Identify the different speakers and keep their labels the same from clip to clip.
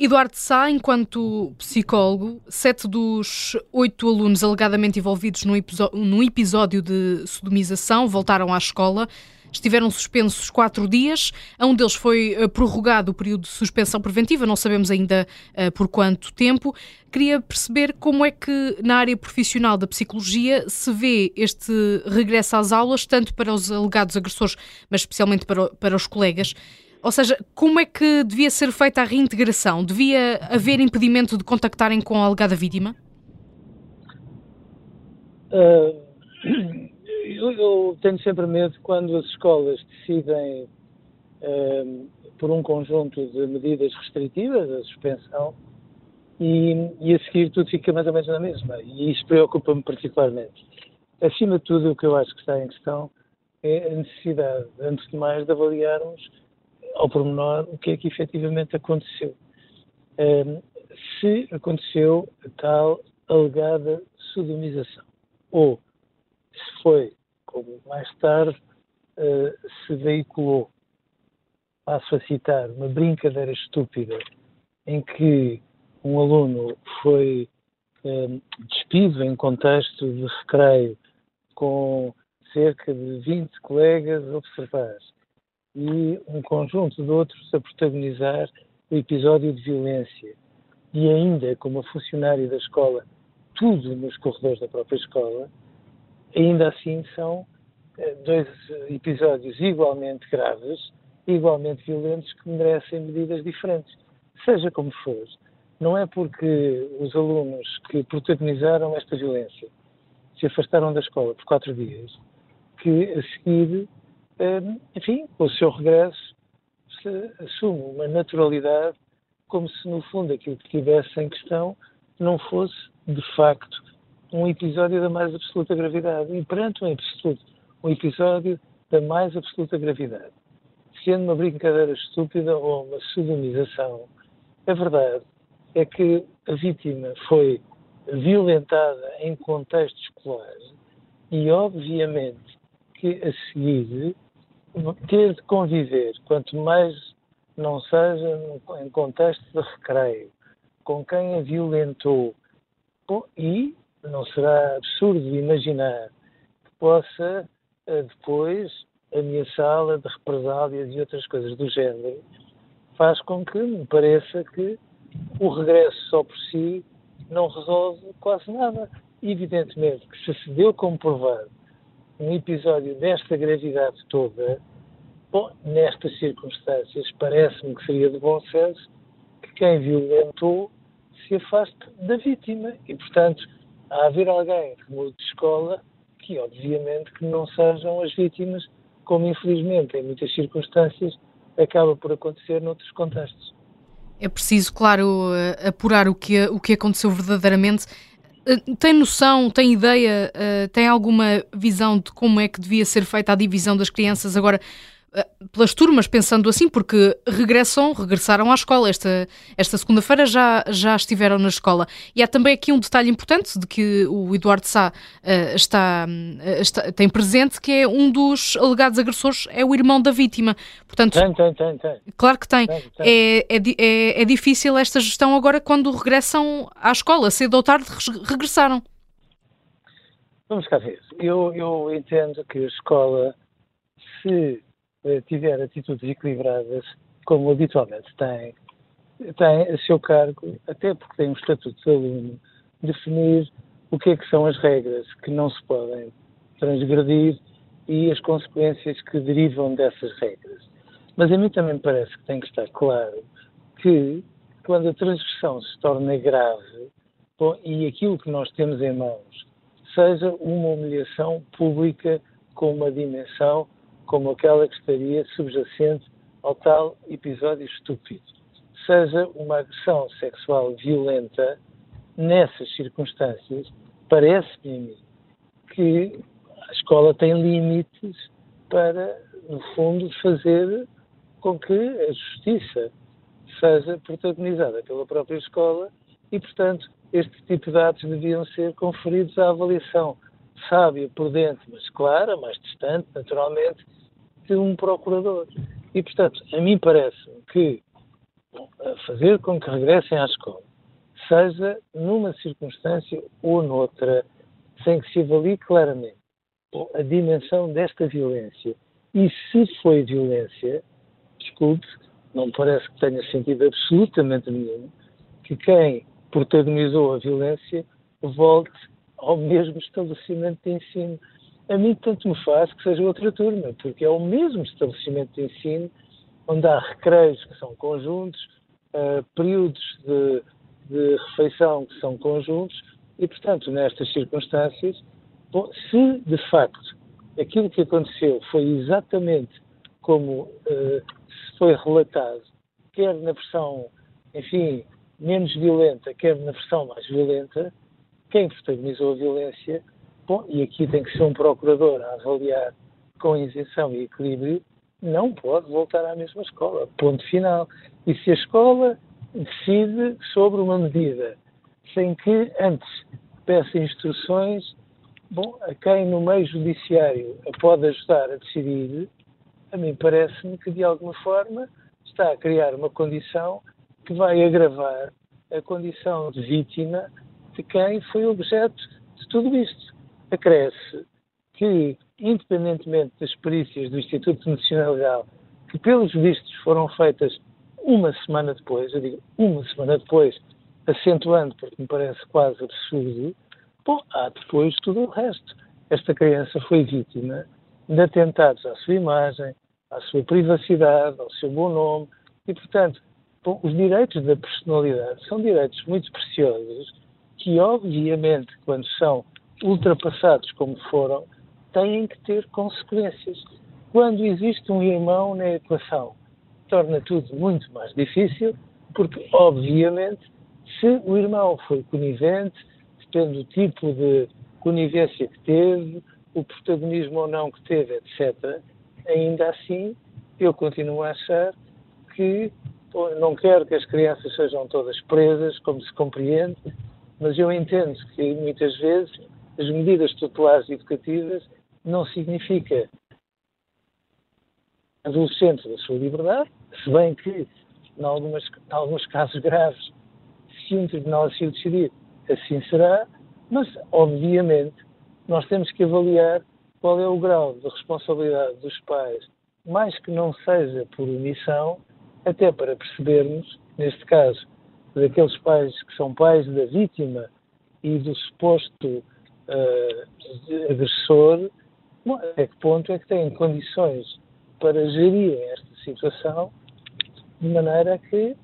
Speaker 1: Eduardo Sá, enquanto psicólogo, sete dos oito alunos alegadamente envolvidos num, episódio de sodomização voltaram à escola. Estiveram suspensos quatro dias. A um deles foi uh, prorrogado o período de suspensão preventiva, não sabemos ainda uh, por quanto tempo. Queria perceber como é que, na área profissional da psicologia, se vê este regresso às aulas, tanto para os alegados agressores, mas especialmente para, para os colegas. Ou seja, como é que devia ser feita a reintegração? Devia haver impedimento de contactarem com a alegada vítima?
Speaker 2: Uh, eu, eu, tenho sempre medo quando as escolas decidem uh, por um conjunto de medidas restritivas, a suspensão, e, e, a seguir tudo fica mais ou menos na mesma. E isso preocupa-me particularmente. Acima de tudo, o que eu acho que está em questão é a necessidade, antes de mais, de avaliarmos ao pormenor o que é que efetivamente aconteceu. Um, se aconteceu a tal alegada sodomização, ou se foi, como mais tarde uh, se veiculou, passo a citar, uma brincadeira estúpida em que um aluno foi um, despido em contexto de recreio com cerca de 20 colegas a observar e um conjunto de outros a protagonizar o episódio de violência. E ainda, como funcionário da escola, tudo nos corredores da própria escola, ainda assim são eh, dois episódios igualmente graves, igualmente violentos, que merecem medidas diferentes. Seja como for, não é porque os alunos que protagonizaram esta violência se afastaram da escola por quatro dias que a seguir enfim, com o seu regresso, se assume uma naturalidade como se, no fundo, aquilo que tivesse em questão não fosse, de facto, um episódio da mais absoluta gravidade. E perante um, absoluto, um episódio da mais absoluta gravidade, sendo uma brincadeira estúpida ou uma sodomização, a verdade é que a vítima foi violentada em contexto escolar e, obviamente, que a seguir ter de conviver, quanto mais não seja em contexto de recreio, com quem a violentou, e não será absurdo imaginar que possa eh, depois ameaçá-la de represálias e outras coisas do género, faz com que me pareça que o regresso só por si não resolve quase nada. Evidentemente que se se deu como provado um episódio desta gravidade toda, bom, nestas circunstâncias, parece-me que seria de bom senso que quem violentou se afaste da vítima. E, portanto, a haver alguém que mude de escola, que obviamente que não sejam as vítimas, como infelizmente em muitas circunstâncias acaba por acontecer noutros contextos.
Speaker 1: É preciso, claro, eh, apurar o que, o que aconteceu verdadeiramente. Eh, tem noção, tem ideia, uh, tem alguma visão de como é que devia ser feita a divisão das crianças? Agora pelas turmas, pensando assim, porque regressam, regressaram à escola. Esta, esta segunda-feira já, já estiveram na escola. E há também aqui um detalhe importante de que o Eduardo Sá uh, está, está, tem presente, que é um dos alegados agressores é o irmão da vítima.
Speaker 2: Portanto, tem, tem, tem. tem.
Speaker 1: Claro que tem. tem, tem. É, é, é, é, difícil esta gestão agora quando regressam à escola, cedo ou tarde regressaram.
Speaker 2: Vamos cá ver. Eu, eu entendo que a escola, se eh, tiver atitudes equilibradas, como habitualmente tem, tem a seu cargo, até porque tem um estatuto de aluno, definir o que é que são as regras que não se podem transgredir e as consequências que derivam dessas regras. Mas a mim também me parece que tem que estar claro que quando a transgressão se torna grave bom, e aquilo que nós temos em mãos seja uma humilhação pública com uma dimensão como aquela que estaria subjacente ao tal episódio estúpido, seja uma agressão sexual violenta nessas circunstâncias, parece-me que a escola tem limites para, no fundo, fazer com que a justiça seja protagonizada pela própria escola e, portanto, este tipo de atos deviam ser conferidos à avaliação sábia, prudente, mas clara, mais distante, naturalmente, um procurador. E, portanto, a mim parece que fazer com que regressem à escola, seja numa circunstância ou noutra, sem que se avalie claramente a dimensão desta violência. E se foi violência, desculpe, não parece que tenha sentido absolutamente nenhum que quem protagonizou a violência volte ao mesmo estabelecimento de ensino. A mim tanto me faz que seja outra turma, porque é o mesmo estabelecimento de ensino onde há recreios que são conjuntos, uh, períodos de, de, refeição que são conjuntos, e, portanto, nestas circunstâncias, bom, se de facto aquilo que aconteceu foi exatamente como uh, se foi relatado, quer na versão, enfim, menos violenta, quer na versão mais violenta, quem protagonizou a violência, bom, e aqui tem que ser um procurador a avaliar com isenção e equilíbrio, não pode voltar à mesma escola. Ponto final. E se a escola decide sobre uma medida sem que antes peça instruções, bom, a quem no meio judiciário a pode ajudar a decidir, a mim parece-me que de alguma forma está a criar uma condição que vai agravar a condição de vítima de quem foi objeto de tudo isto. Acresce que independentemente das perícias do Instituto Medicina Legal, que pelos vistos foram feitas uma semana depois, eu digo uma semana depois, acentuando, porque me parece quase absurdo, bom, há depois tudo o resto. Esta criança foi vítima de atentados à sua imagem, à sua privacidade, ao seu bom nome, e, portanto, bom, os direitos da personalidade são direitos muito preciosos que, obviamente, quando são ultrapassados como foram, têm que ter consequências. Quando existe um irmão na equação, torna tudo muito mais difícil, porque, obviamente, se o irmão foi conivente, depende do tipo de conivência que teve, o protagonismo ou não que teve, etc., ainda assim, eu continuo a achar que não quero que as crianças sejam todas presas, como se compreende, mas eu entendo que muitas vezes as medidas tutelares educativas não significa adolescente da sua liberdade, se bem que, em, algumas, em alguns casos graves, se um tribunal assim decidir, assim será, mas, obviamente, nós temos que avaliar qual é o grau de responsabilidade dos pais, mais que não seja por omissão, até para percebermos, neste caso, daqueles pais que são pais da vítima e do suposto uh, agressor, até que ponto é que têm condições para gerir esta situação de maneira que,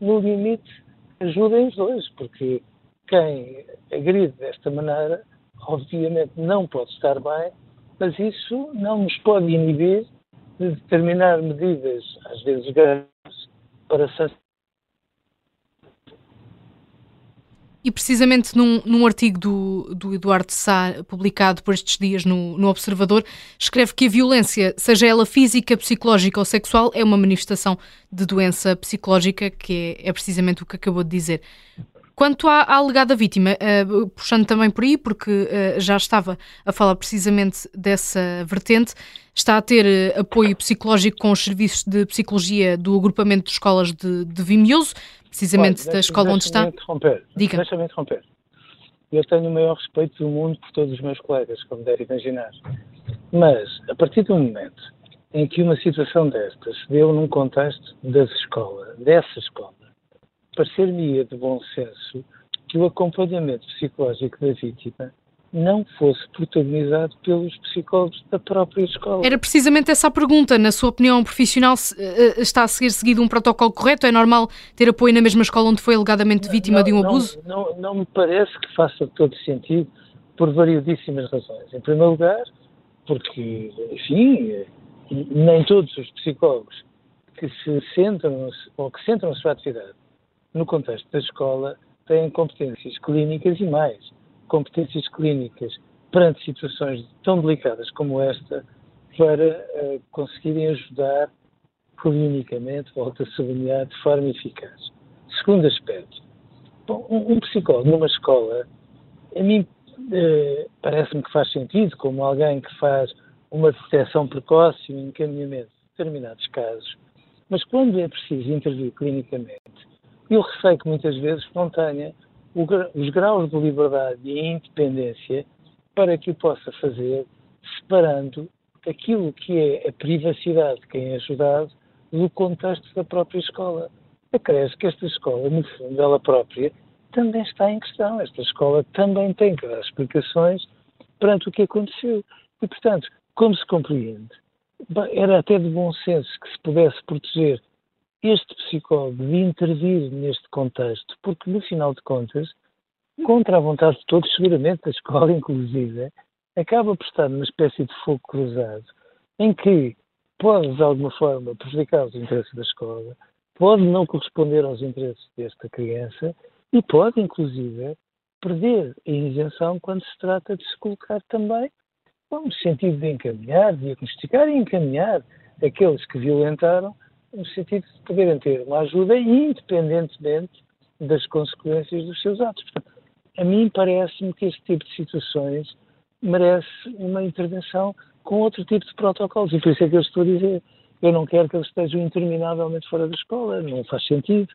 Speaker 2: no limite, ajudem os dois, porque quem agride desta maneira, obviamente não pode estar bem, mas isso não nos pode inibir de determinar medidas, às vezes graves, para sancionar
Speaker 1: E precisamente num, num artigo do, do, Eduardo Sá, publicado por estes dias no, no, Observador, escreve que a violência, seja ela física, psicológica ou sexual, é uma manifestação de doença psicológica, que é, é precisamente o que acabou de dizer. Quanto à, à alegada vítima, uh, puxando também por aí, porque uh, já estava a falar precisamente dessa vertente, está a ter uh, apoio psicológico com os serviços de psicologia do agrupamento de escolas de, de Vimioso, precisamente Olha, da escola onde está.
Speaker 2: Interromper.
Speaker 1: Diga.
Speaker 2: Deixa-me interromper. Eu tenho o maior respeito do mundo por todos os meus colegas, como deve imaginar. Mas, a partir do momento em que uma situação destas se deu num contexto da escola, dessa escola, parecer-me-ia de bom senso que o acompanhamento psicológico da vítima não fosse protagonizado pelos psicólogos da própria escola.
Speaker 1: Era precisamente essa a pergunta. Na sua opinião profissional, eh, está a ser seguido um protocolo correto? É normal ter apoio na mesma escola onde foi alegadamente vítima
Speaker 2: não,
Speaker 1: de um abuso?
Speaker 2: Não, não, não, me parece que faça todo sentido por variedíssimas razões. Em primeiro lugar, porque, enfim, nem todos os psicólogos que se centram ou que centram a sua atividade no contexto da escola têm competências clínicas e mais competências clínicas perante situações tão delicadas como esta para uh, conseguirem ajudar clinicamente, volto a sublinhar, de forma eficaz. Segundo aspecto, bom, um, um, psicólogo numa escola, a mim uh, parece-me que faz sentido, como alguém que faz uma detecção precoce e um encaminhamento de determinados casos, Mas quando é preciso intervir clinicamente, eu receio que muitas vezes não tenha os graus de liberdade e independência para que o possa fazer, separando aquilo que é a privacidade de quem é ajudado do contexto da própria escola. Acresce que esta escola, no fundo, ela própria, também está em questão. Esta escola também tem que dar explicações perante o que aconteceu. E, portanto, como se compreende, era até de bom senso que se pudesse proteger este psicólogo de intervir neste contexto, porque, no final de contas, contra a vontade de todos, seguramente da escola inclusive, acaba por estar numa espécie de fogo cruzado, em que pode, de alguma forma, prejudicar os interesses da escola, pode não corresponder aos interesses desta criança e pode, inclusive, perder a isenção quando se trata de se colocar também no sentido de encaminhar, diagnosticar e encaminhar aqueles que violentaram, no sentido de poderem ter uma ajuda independentemente das consequências dos seus atos. Portanto, a mim parece-me que este tipo de situações merece uma intervenção com outro tipo de protocolos. E por isso é que eu estou a dizer, eu não quero que eles estejam interminavelmente fora da escola, não faz sentido.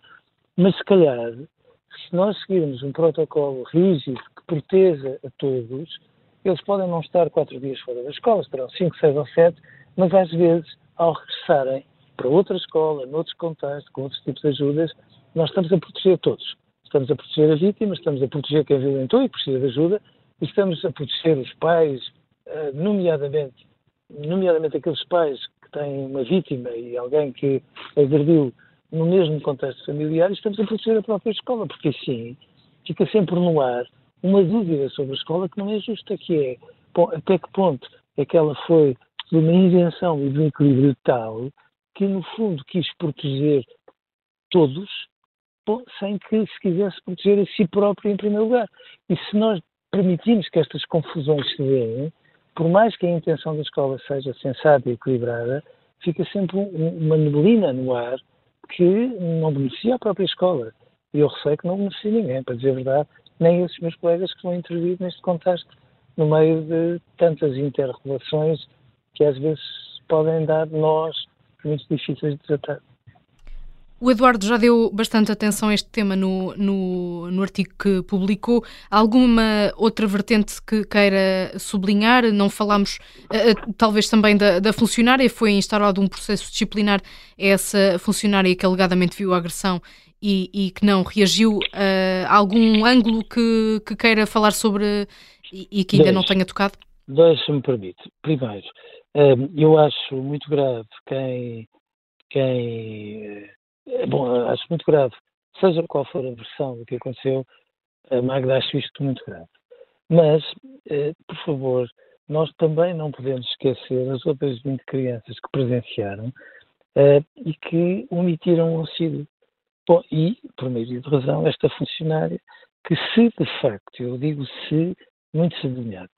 Speaker 2: Mas se calhar, se nós seguirmos um protocolo rígido que proteja a todos, eles podem não estar quatro dias fora da escola, estarão cinco, seis ou sete, mas às vezes, ao regressarem para outra escola, noutros contextos, com outros tipos de ajudas, nós estamos a proteger todos. Estamos a proteger a vítima, estamos a proteger quem violentou e precisa de ajuda, e estamos a proteger os pais, eh, nomeadamente, nomeadamente aqueles pais que têm uma vítima e alguém que agrediu no mesmo contexto familiar, e estamos a proteger a própria escola, porque assim fica sempre no ar uma dúvida sobre a escola que não é justa, que é até que ponto é que ela foi de uma invenção e de um equilíbrio tal que, no fundo, quis proteger todos sem que se quisesse proteger a si próprio em primeiro lugar. E se nós permitimos que estas confusões se deem, por mais que a intenção da escola seja sensata e equilibrada, fica sempre uma neblina no ar que não beneficia a própria escola. E eu receio que não beneficia ninguém, para dizer a verdade, nem esses meus colegas que vão intervir neste contexto, no meio de tantas interrelações que às vezes podem dar nós muito difíceis de tratar.
Speaker 1: O Eduardo já deu bastante atenção a este tema no, no, no, artigo que publicou. Alguma outra vertente que queira sublinhar? Não falámos, uh, talvez também da, da, funcionária. Foi instaurado um processo disciplinar a essa funcionária que alegadamente viu a agressão e, e que não reagiu. Uh, algum ângulo que, que, queira falar sobre e, e que ainda não tenha tocado?
Speaker 2: Deixa-me permite. Primeiro, eu acho muito grave quem. quem é bom, acho muito grave. Seja qual for a versão do que aconteceu, a Magda acho isto muito grave. Mas, eh, por favor, nós também não podemos esquecer as outras 20 crianças que presenciaram eh, e que omitiram o auxílio. Bom, e, por meio de razão, esta funcionária que se de facto, eu digo se, muito sublinhado,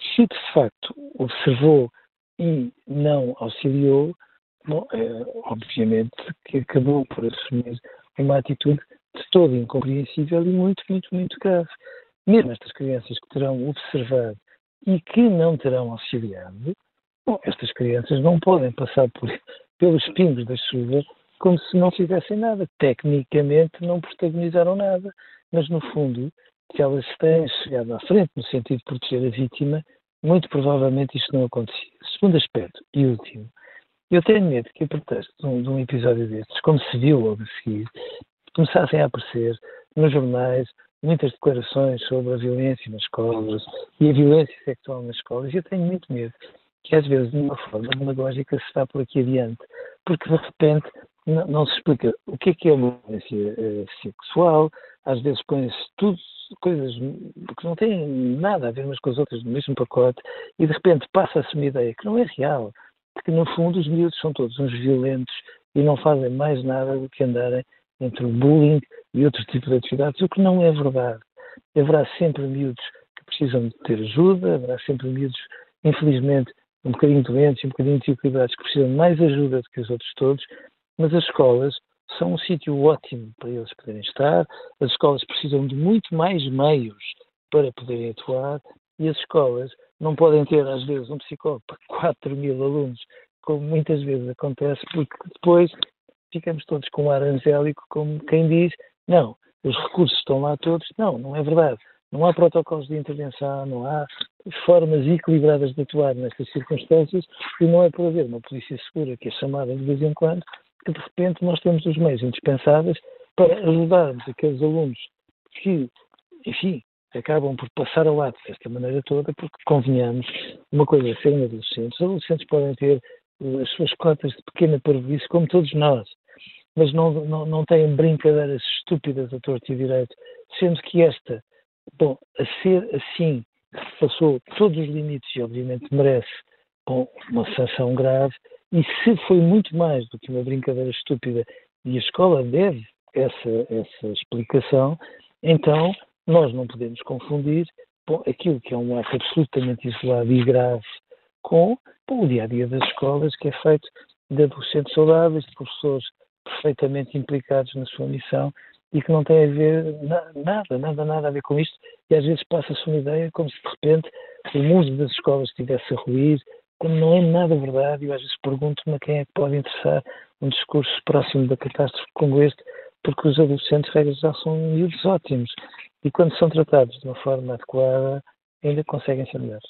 Speaker 2: se de facto observou e não auxiliou, Bom, é, obviamente que acabou por assumir uma atitude de todo incompreensível e muito, muito, muito grave. Mesmo estas crianças que terão observado e que não terão auxiliado, bom, estas crianças não podem passar por, pelos pingos da chuva como se não fizessem nada. Tecnicamente não protagonizaram nada, mas no fundo, se elas têm chegado à frente no sentido de proteger a vítima, muito provavelmente isto não acontecia. Segundo aspecto e último, eu tenho medo que, a pretexto de um, de um episódio destes, como se viu logo a seguir, começassem a aparecer nos jornais muitas declarações sobre a violência nas escolas e a violência sexual nas escolas. E eu tenho muito medo que, às vezes, de uma forma demagógica, se está por aqui adiante, porque de repente não, não se explica o que é que é uma violência uh, sexual, às vezes põe-se tudo coisas que não têm nada a ver umas com as outras no mesmo pacote e de repente passa-se uma ideia que não é real, porque no fundo os miúdos são todos uns violentos e não fazem mais nada do que andarem entre o bullying e outros tipos de atividades, o que não é verdade. Haverá sempre miúdos que precisam de ter ajuda, haverá sempre miúdos, infelizmente, um bocadinho doentes um bocadinho desequilibrados que precisam de mais ajuda do que os outros todos, mas as escolas são um sítio ótimo para eles poderem estar, as escolas precisam de muito mais meios para poderem atuar e as escolas não podem ter, às vezes, um psicólogo para 4 mil alunos, como muitas vezes acontece, porque depois ficamos todos com um ar angélico, como quem diz, não, os recursos estão lá todos. Não, não é verdade. Não há protocolos de intervenção, não há formas equilibradas de atuar nestas circunstâncias e não é por haver uma polícia segura que é chamada de vez em quando que de repente nós temos os meios indispensáveis para ajudarmos aqueles alunos que, enfim, acabam por passar ao lado desta maneira toda, porque convenhamos, uma coisa é serem adolescentes, os adolescentes podem ter as suas cotas de pequena parvoíce, como todos nós, mas não, não, não têm brincadeiras estúpidas a torto e direito, sendo que esta, bom, a ser assim, passou todos os limites e obviamente merece bom, uma sanção grave, e se foi muito mais do que uma brincadeira estúpida e a escola deve essa, essa explicação, então nós não podemos confundir bom, aquilo que é um ato absolutamente isolado e grave com bom, o dia a dia das escolas, que é feito de adolescentes saudáveis, de professores perfeitamente implicados na sua missão e que não tem a ver na, nada, nada, nada a ver com isto. E às vezes passa-se uma ideia como se de repente o mundo das escolas estivesse a ruir, quando não é nada verdade. Eu às vezes pergunto-me a quem é que pode interessar um discurso próximo da catástrofe como este, porque os adolescentes, regras já são miúdos ótimos e quando são tratados de uma forma adequada, ainda conseguem ser melhores.